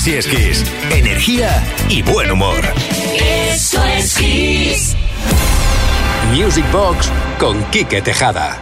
Así es Kiss. Energía y buen humor. Eso es Kiss. Music Box con Quique Tejada.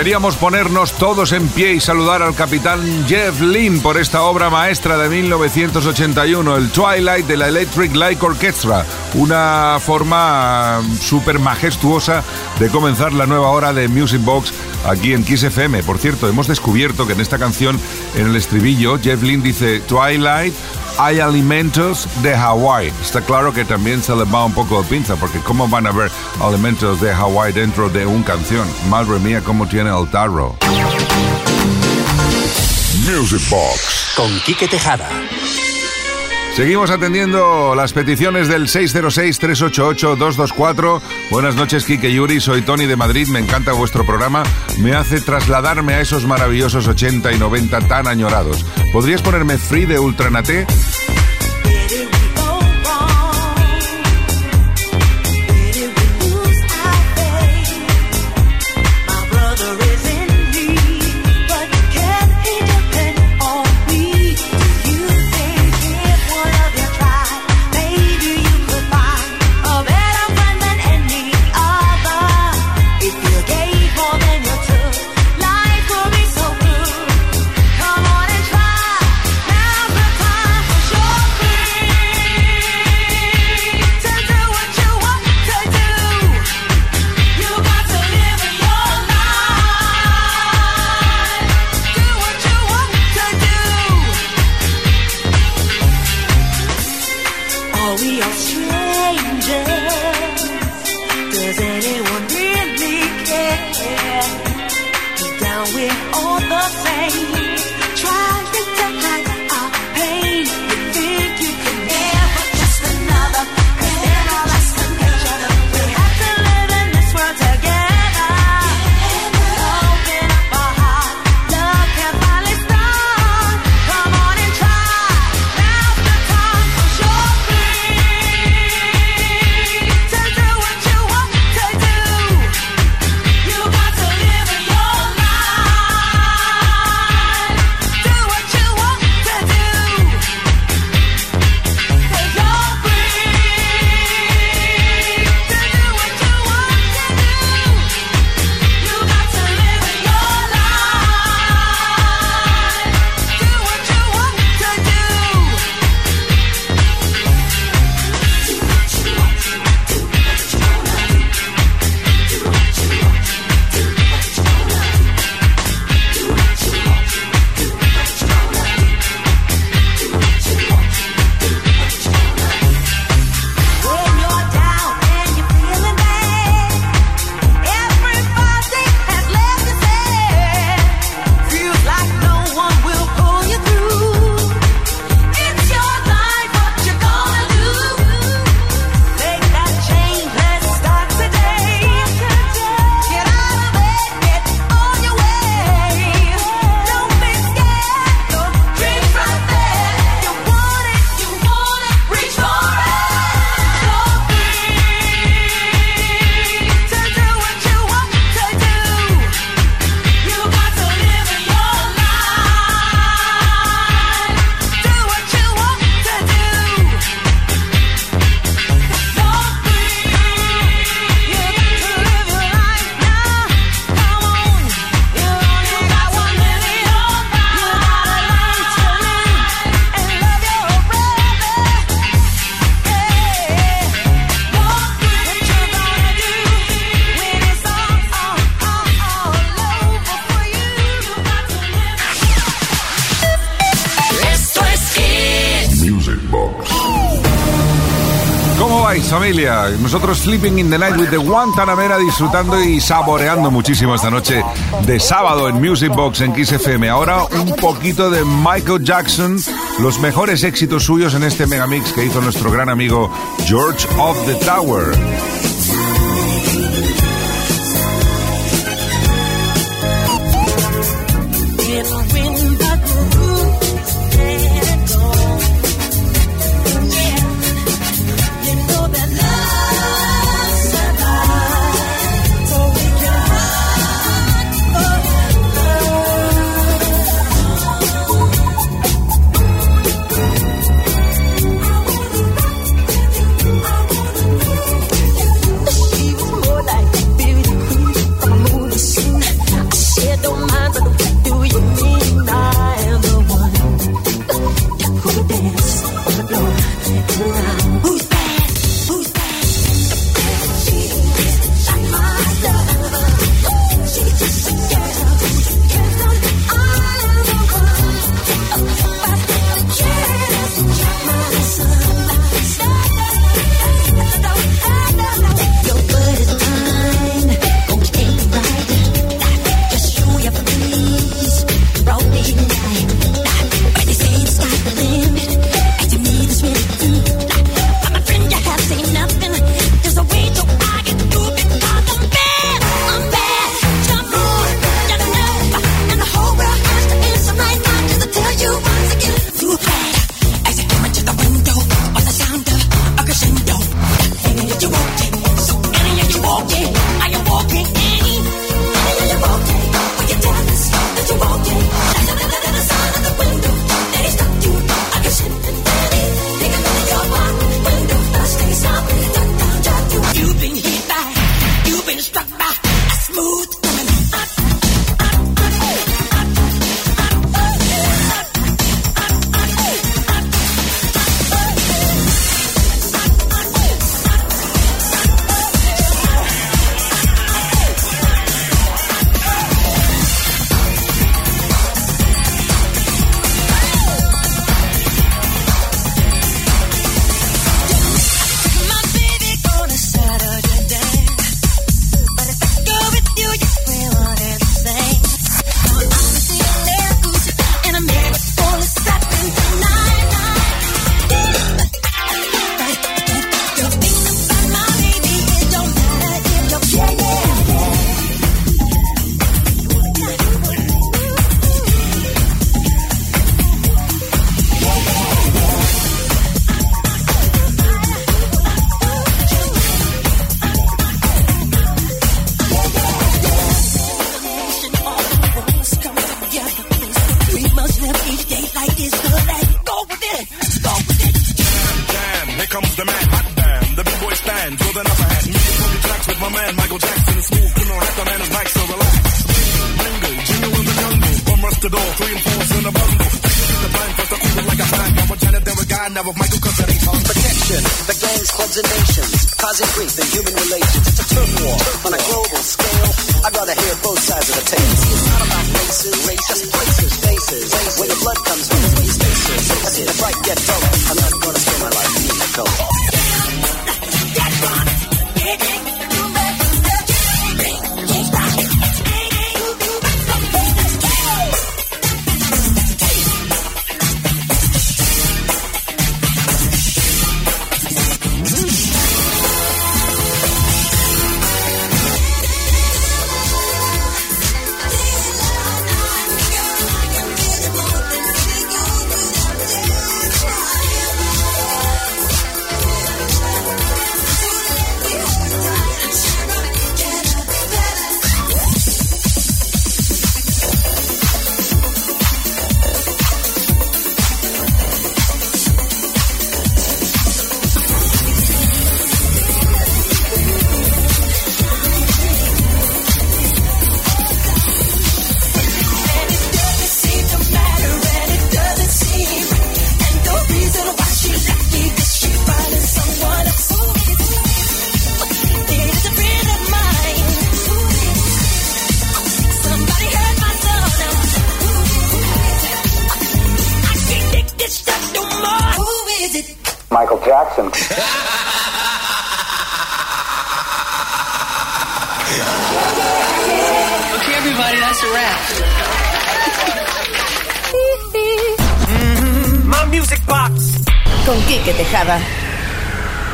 Deberíamos ponernos todos en pie y saludar al capitán Jeff Lynne por esta obra maestra de 1981, el Twilight de la Electric Light Orchestra, una forma súper majestuosa de comenzar la nueva hora de Music Box aquí en Kiss FM. Por cierto, hemos descubierto que en esta canción, en el estribillo, Jeff Lynne dice Twilight, hay alimentos de Hawái. Está claro que también se les va un poco de pinza, porque ¿cómo van a haber alimentos de Hawái dentro de una canción? Madre mía, cómo tiene el tarro. Music Box con Quique Tejada. Seguimos atendiendo las peticiones del 606-388-224. Buenas noches, Kike Yuri. Soy Tony de Madrid. Me encanta vuestro programa. Me hace trasladarme a esos maravillosos 80 y 90 tan añorados. ¿Podrías ponerme Free de Ultranate? Nosotros Sleeping in the Night with the Guantanamera disfrutando y saboreando muchísimo esta noche de sábado en Music Box en Kiss. Ahora un poquito de Michael Jackson, los mejores éxitos suyos en este megamix que hizo nuestro gran amigo George of the Tower.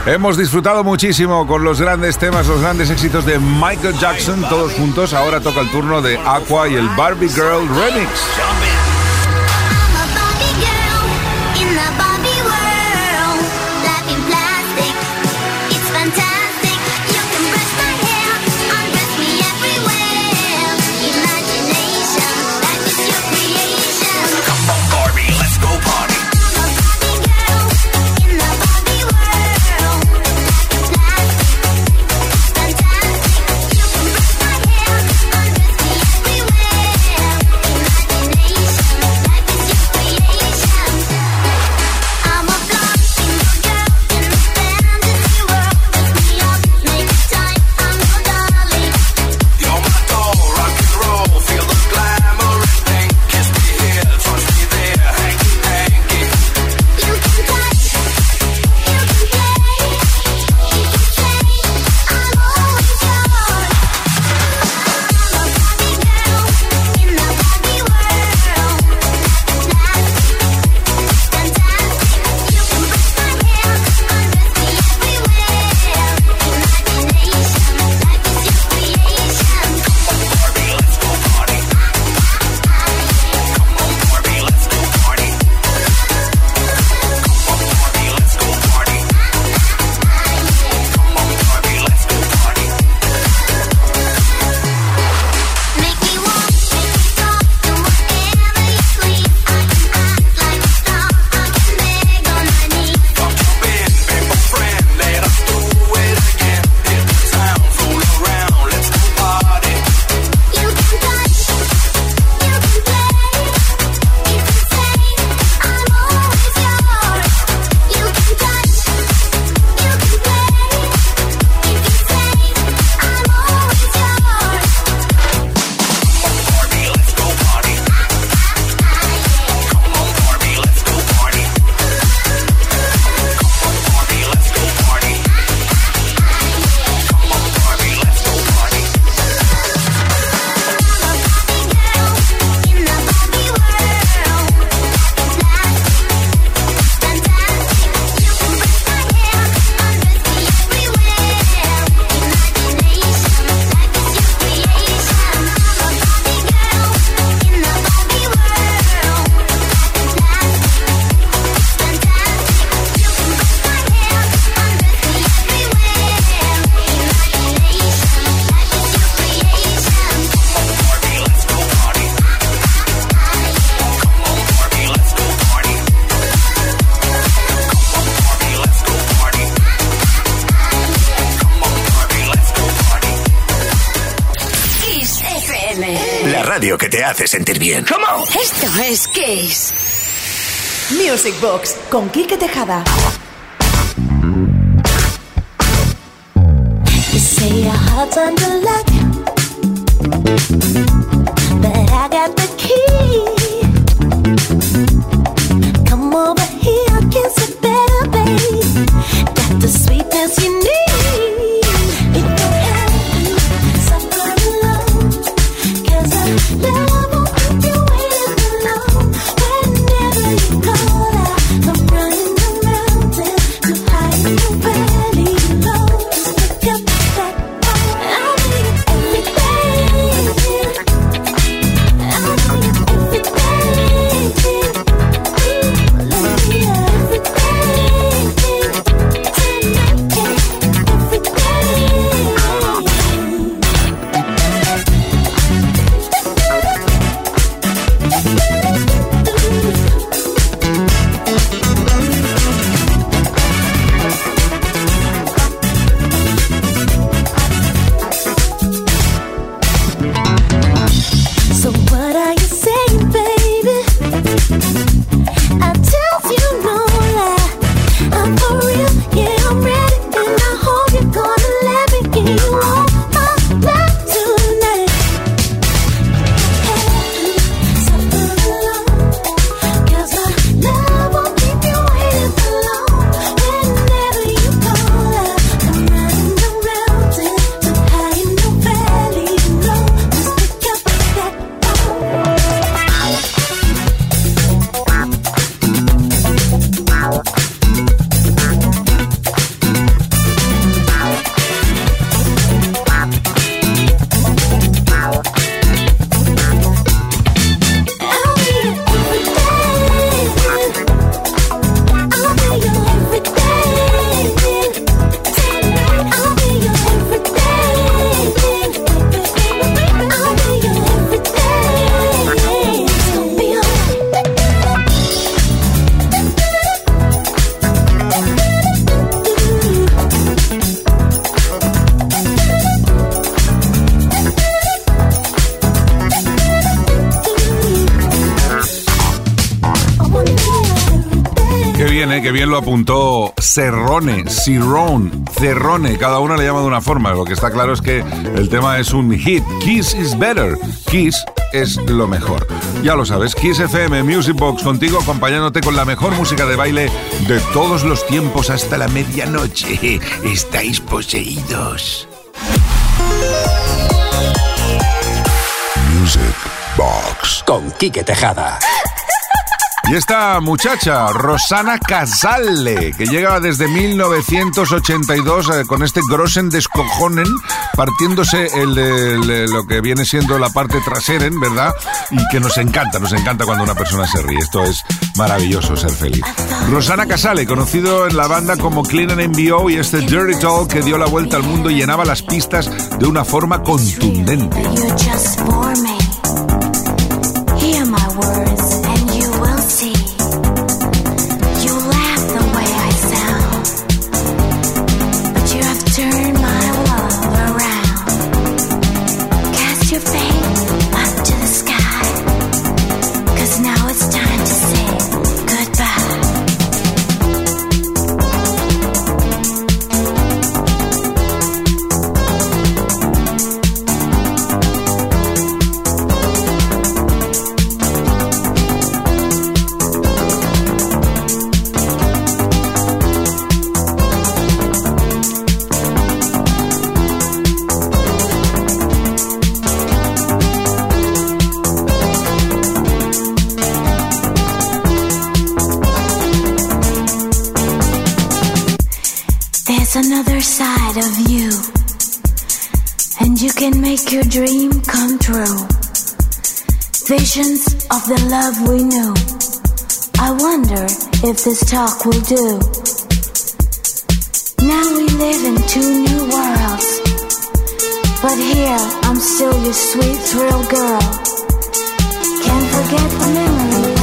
Hemos disfrutado muchísimo con los grandes temas, los grandes éxitos de Michael Jackson, todos juntos. Ahora toca el turno de Aqua y el Barbie Girl Remix. Hace sentir bien. Esto es Kiss. Music Box con Kike Tejada. You say your heart's under Cerrone, Cirone, Cerrone, cada una le llama de una forma. Lo que está claro es que el tema es un hit. Kiss is better. Kiss es lo mejor. Ya lo sabes, Kiss FM Music Box contigo acompañándote con la mejor música de baile de todos los tiempos hasta la medianoche. Estáis poseídos. Music Box con Quique Tejada. Y esta muchacha, Rosana Casale, que llega desde 1982 eh, con este Grossen Descojonen, partiéndose el lo que viene siendo la parte trasera, ¿verdad? Y que nos encanta, nos encanta cuando una persona se ríe. Esto es maravilloso, ser feliz. Rosana Casale, conocido en la banda como Clean and MBO y este Dirty Talk que dio la vuelta al mundo y llenaba las pistas de una forma contundente. The love we knew. I wonder if this talk will do. Now we live in two new worlds. But here, I'm still your sweet thrill girl. Can't forget the memories,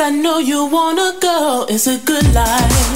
I know you wanna go. It's a good life.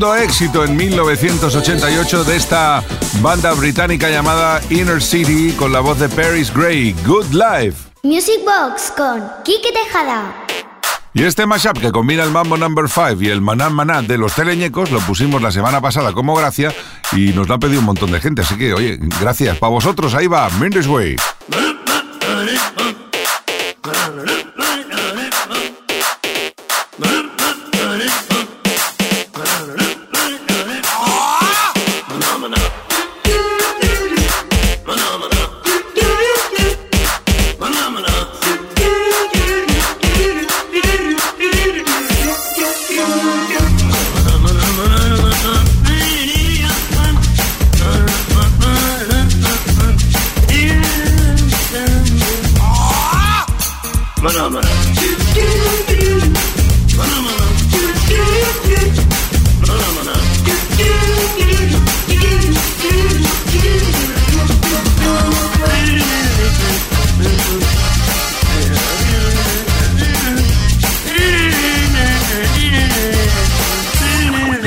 Rotundo éxito en 1988 de esta banda británica llamada Inner City con la voz de Paris Gray, Good Life. Music Box con Kike Tejada. Y este mashup que combina el Mambo Number 5 y el Maná Maná de los teleñecos lo pusimos la semana pasada como gracia y nos lo ha pedido un montón de gente. Así que, oye, gracias. Para vosotros, ahí va, Mindy's Way.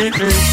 Mm-mm.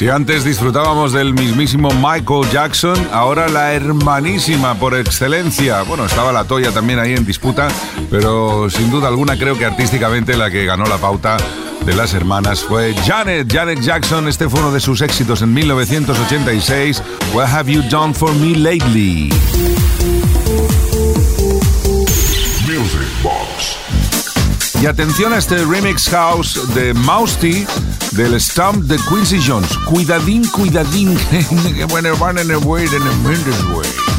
Si antes disfrutábamos del mismísimo Michael Jackson, ahora la hermanísima por excelencia. Bueno, estaba la Toya también ahí en disputa, pero sin duda alguna creo que artísticamente la que ganó la pauta de las hermanas fue Janet. Janet Jackson, este fue uno de sus éxitos en 1986. What have you done for me lately? Music Box. Y atención a este remix house de Mousty del Stump de Quincy Jones. Cuidadín, cuidadín, bueno, van en el way, en el way.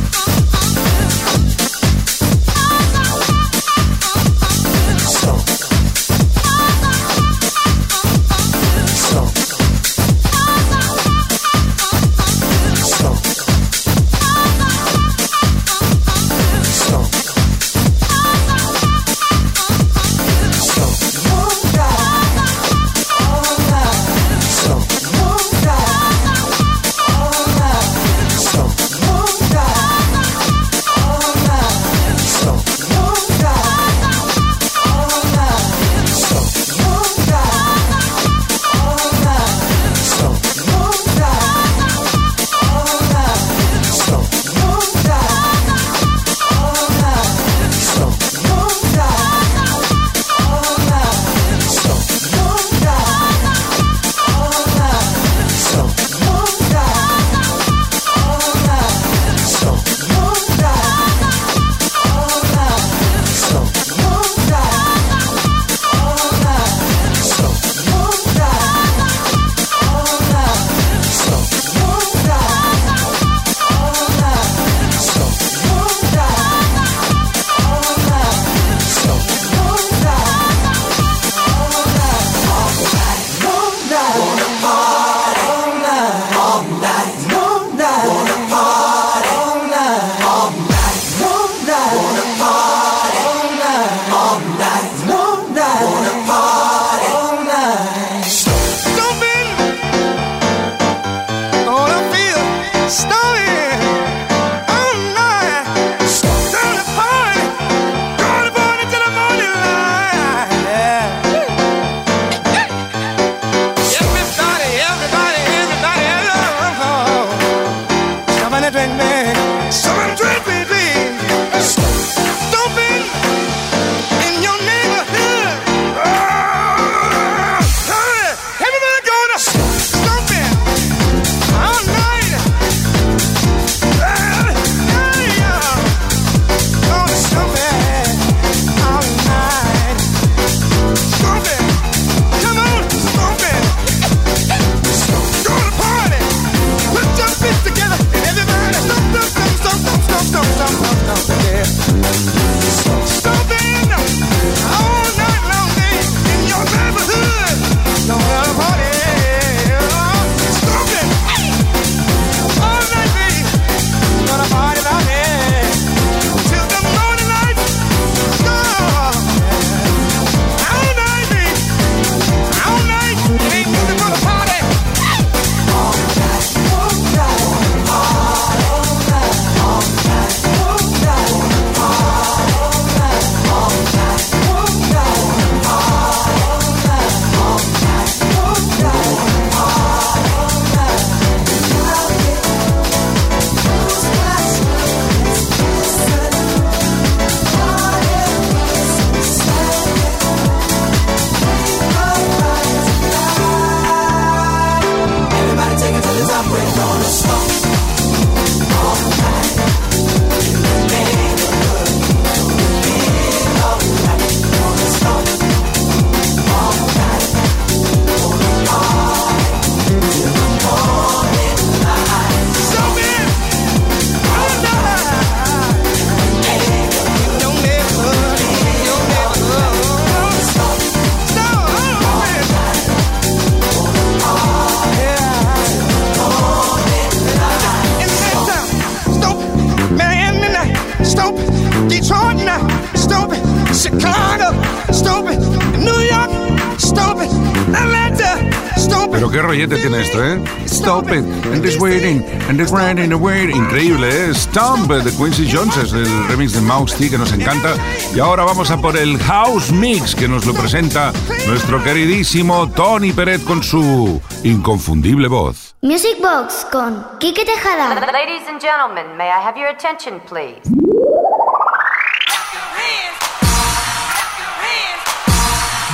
It, and this waiting, and this and waiting. Increíble, ¿eh? Stomp de Quincy Jones, es el remix de Mouse T que nos encanta. Y ahora vamos a por el House Mix que nos lo presenta nuestro queridísimo Tony Peret con su inconfundible voz. Music Box con Kike Tejada. Ladies and gentlemen, may I have your attention, please?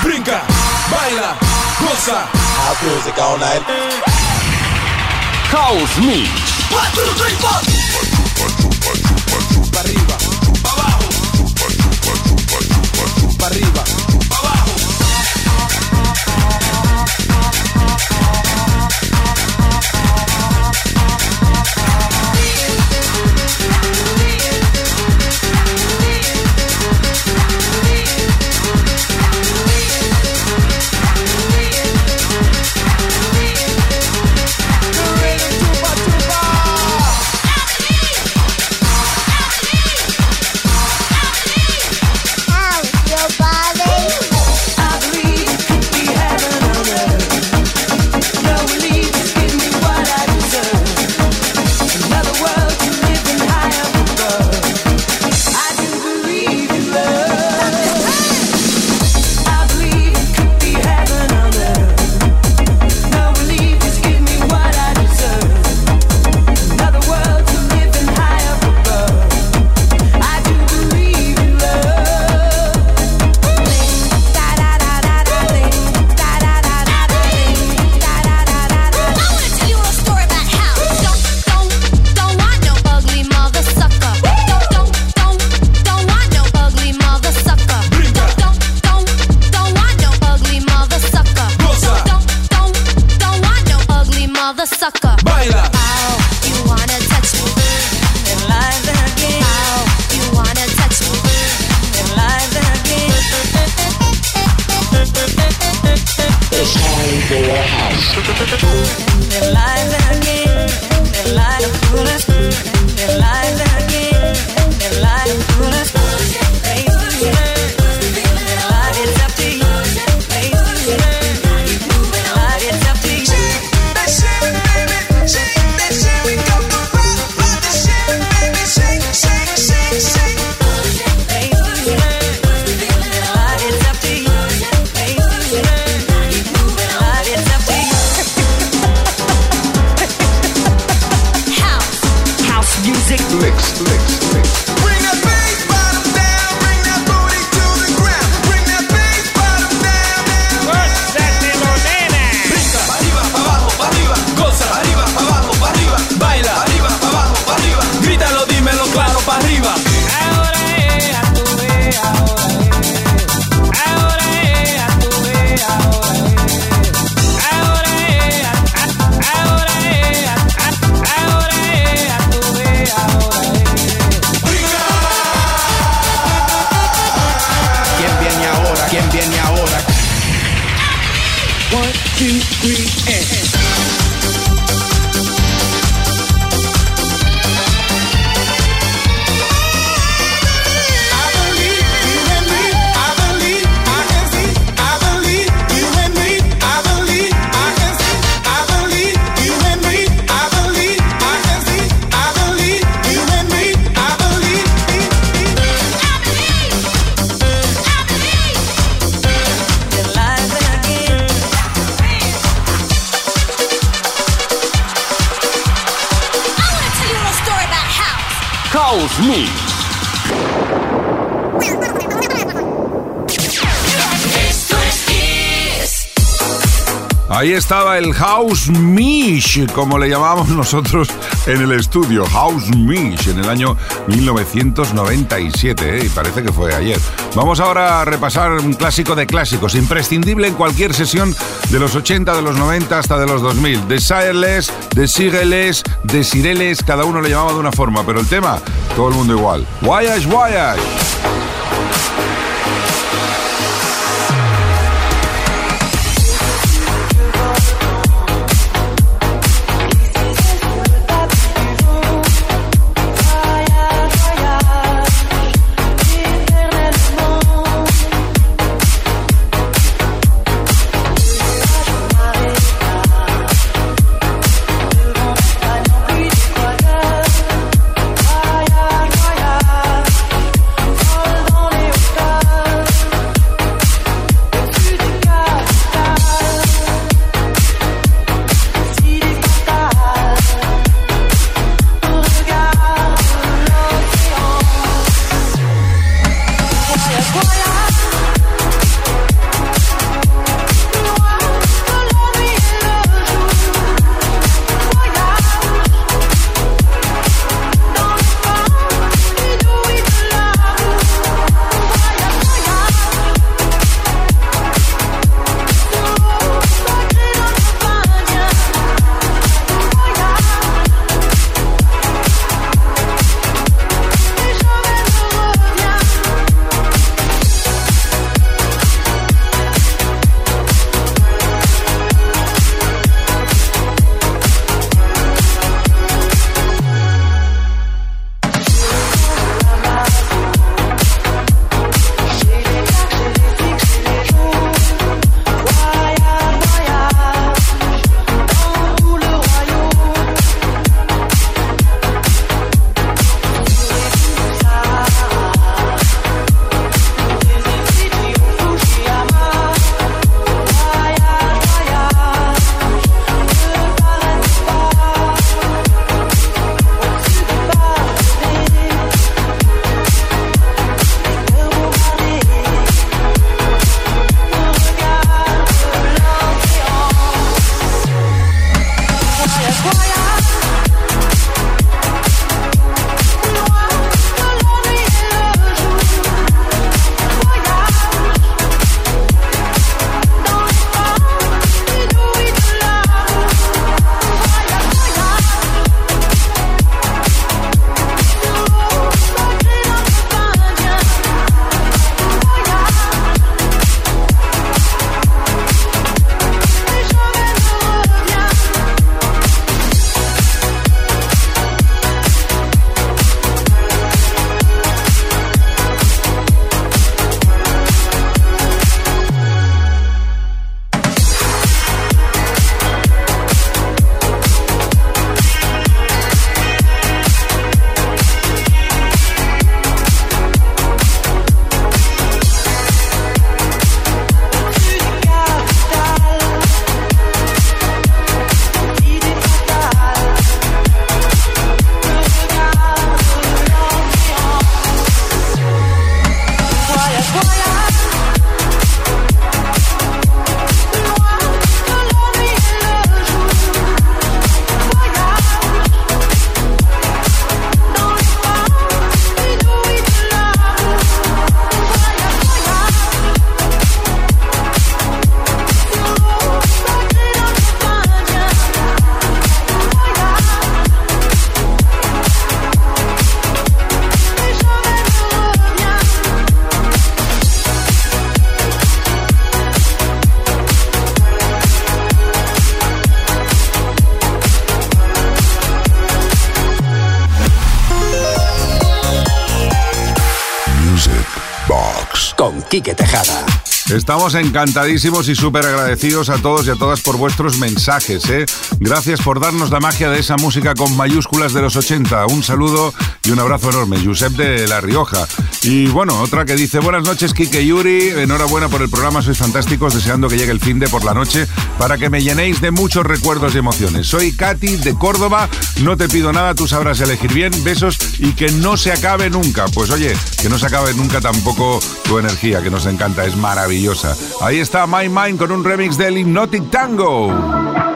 Brinca, baila, goza. House music all night. House Mix. One, two, three, Ahí estaba el House Mish, como le llamábamos nosotros en el estudio. House Mish, en el año 1997, ¿eh? y parece que fue ayer. Vamos ahora a repasar un clásico de clásicos, imprescindible en cualquier sesión de los 80, de los 90 hasta de los 2000. Desireless, Desireless, Desireles, cada uno le llamaba de una forma, pero el tema, todo el mundo igual. Voyage, voyage, Estamos encantadísimos y súper agradecidos a todos y a todas por vuestros mensajes. ¿eh? Gracias por darnos la magia de esa música con mayúsculas de los 80. Un saludo y un abrazo enorme. Josep de La Rioja. Y bueno, otra que dice, buenas noches Kike Yuri, enhorabuena por el programa, sois fantásticos, deseando que llegue el fin de por la noche para que me llenéis de muchos recuerdos y emociones. Soy Katy de Córdoba, no te pido nada, tú sabrás elegir bien, besos y que no se acabe nunca. Pues oye, que no se acabe nunca tampoco tu energía, que nos encanta, es maravilloso. Ahí está My Mind con un remix del Hypnotic Tango.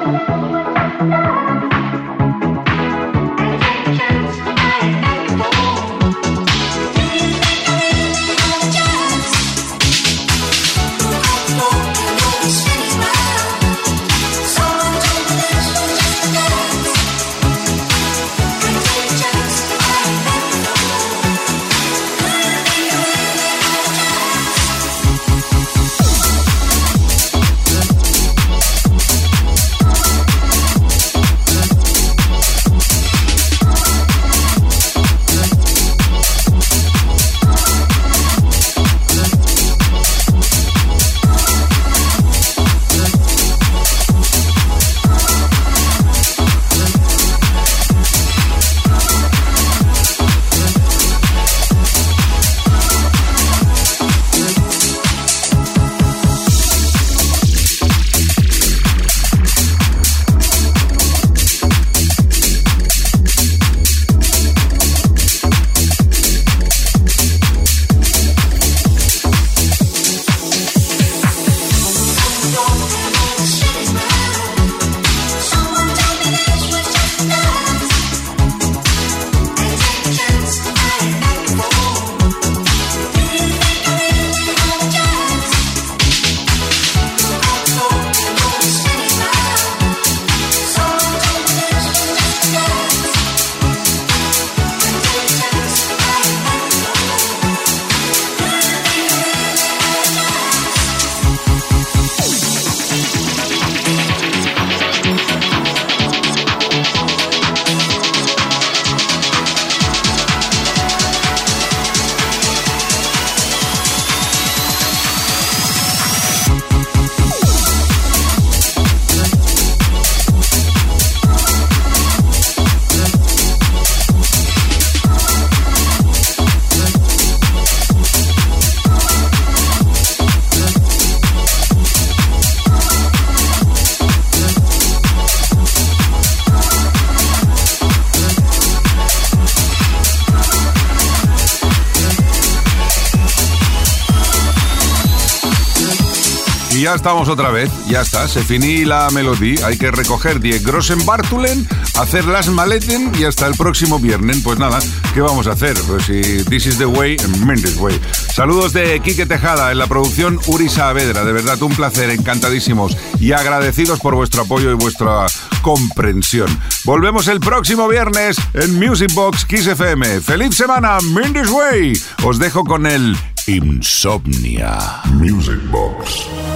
Estamos otra vez, ya está, se finí la melodía, hay que recoger 10 Grossen Bartulen, hacer las maleten y hasta el próximo viernes. Pues nada, ¿qué vamos a hacer? Pues si this is the way, mean this way. Saludos de Quique Tejada en la producción Uri Saavedra, de verdad un placer, encantadísimos y agradecidos por vuestro apoyo y vuestra comprensión. Volvemos el próximo viernes en Music Box Kiss FM. ¡Feliz semana! Mean this way. Os dejo con el Insomnia. Music Box.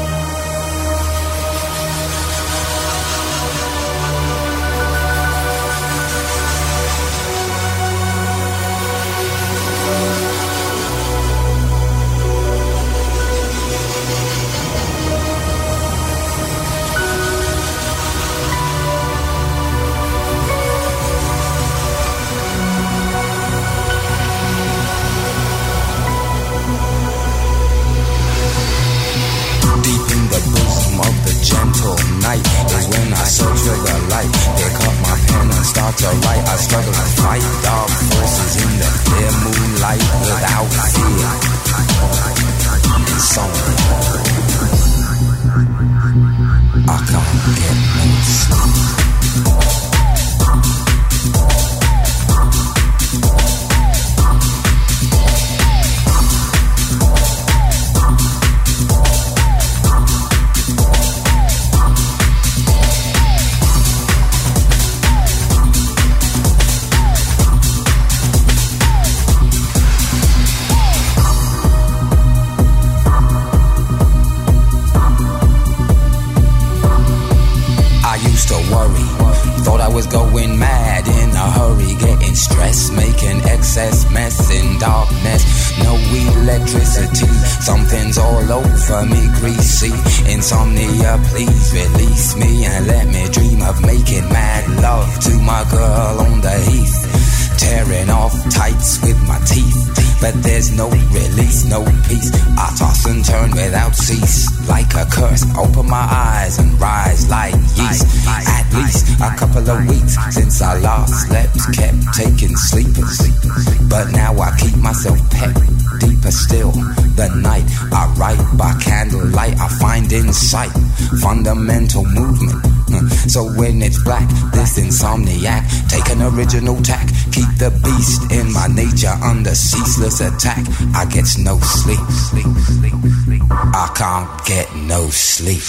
Sleepers. But now I keep myself pet deeper still. The night I write by candlelight, I find insight, fundamental movement. Hmm. So when it's black, this insomniac, take an original tack, keep the beast in my nature under ceaseless attack. I get no sleep. I can't get no sleep.